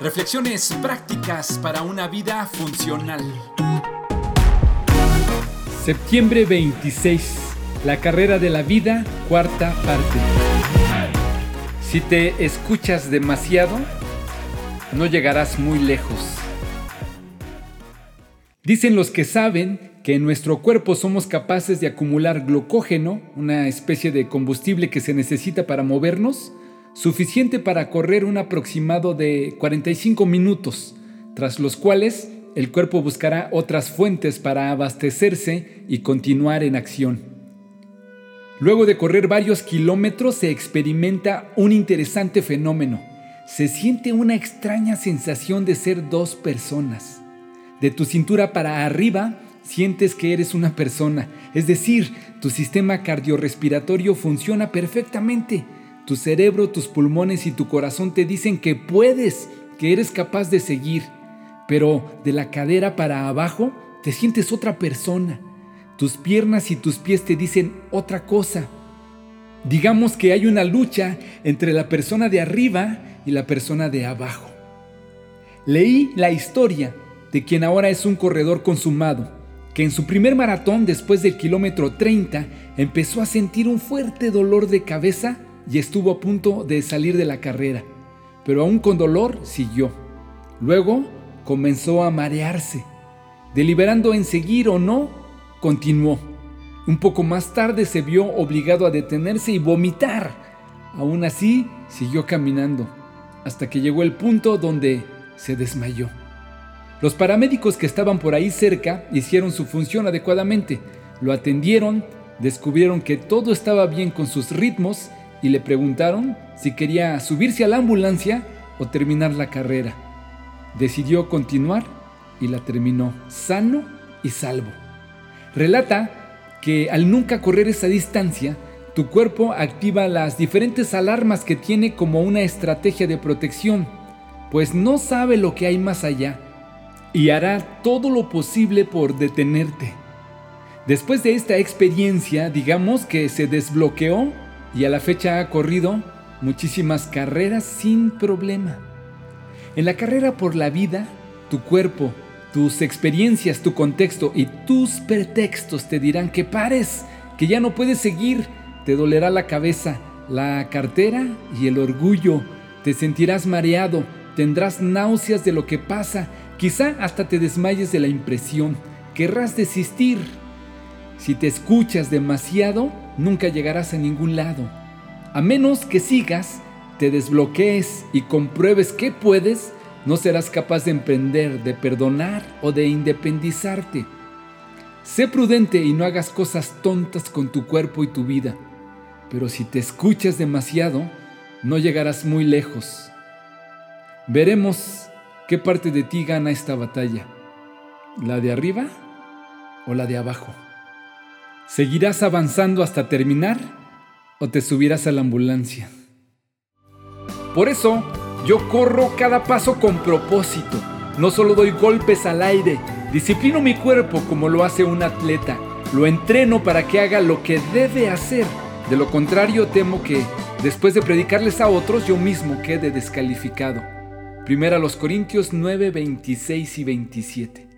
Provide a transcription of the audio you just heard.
Reflexiones prácticas para una vida funcional. Septiembre 26. La carrera de la vida, cuarta parte. Si te escuchas demasiado, no llegarás muy lejos. Dicen los que saben que en nuestro cuerpo somos capaces de acumular glucógeno, una especie de combustible que se necesita para movernos, suficiente para correr un aproximado de 45 minutos, tras los cuales el cuerpo buscará otras fuentes para abastecerse y continuar en acción. Luego de correr varios kilómetros se experimenta un interesante fenómeno. Se siente una extraña sensación de ser dos personas. De tu cintura para arriba sientes que eres una persona, es decir, tu sistema cardiorrespiratorio funciona perfectamente. Tu cerebro, tus pulmones y tu corazón te dicen que puedes, que eres capaz de seguir, pero de la cadera para abajo te sientes otra persona. Tus piernas y tus pies te dicen otra cosa. Digamos que hay una lucha entre la persona de arriba y la persona de abajo. Leí la historia de quien ahora es un corredor consumado que en su primer maratón después del kilómetro 30 empezó a sentir un fuerte dolor de cabeza y estuvo a punto de salir de la carrera, pero aún con dolor siguió. Luego comenzó a marearse. Deliberando en seguir o no, continuó. Un poco más tarde se vio obligado a detenerse y vomitar. Aún así, siguió caminando, hasta que llegó el punto donde se desmayó. Los paramédicos que estaban por ahí cerca hicieron su función adecuadamente, lo atendieron, descubrieron que todo estaba bien con sus ritmos y le preguntaron si quería subirse a la ambulancia o terminar la carrera. Decidió continuar y la terminó sano y salvo. Relata que al nunca correr esa distancia, tu cuerpo activa las diferentes alarmas que tiene como una estrategia de protección, pues no sabe lo que hay más allá y hará todo lo posible por detenerte. Después de esta experiencia, digamos que se desbloqueó y a la fecha ha corrido muchísimas carreras sin problema. En la carrera por la vida, tu cuerpo, tus experiencias, tu contexto y tus pretextos te dirán que pares, que ya no puedes seguir, te dolerá la cabeza, la cartera y el orgullo, te sentirás mareado, tendrás náuseas de lo que pasa Quizá hasta te desmayes de la impresión, querrás desistir. Si te escuchas demasiado, nunca llegarás a ningún lado. A menos que sigas, te desbloquees y compruebes que puedes, no serás capaz de emprender, de perdonar o de independizarte. Sé prudente y no hagas cosas tontas con tu cuerpo y tu vida. Pero si te escuchas demasiado, no llegarás muy lejos. Veremos ¿Qué parte de ti gana esta batalla? ¿La de arriba o la de abajo? ¿Seguirás avanzando hasta terminar o te subirás a la ambulancia? Por eso, yo corro cada paso con propósito. No solo doy golpes al aire, disciplino mi cuerpo como lo hace un atleta. Lo entreno para que haga lo que debe hacer. De lo contrario, temo que, después de predicarles a otros, yo mismo quede descalificado. Primera los Corintios 9, 26 y 27.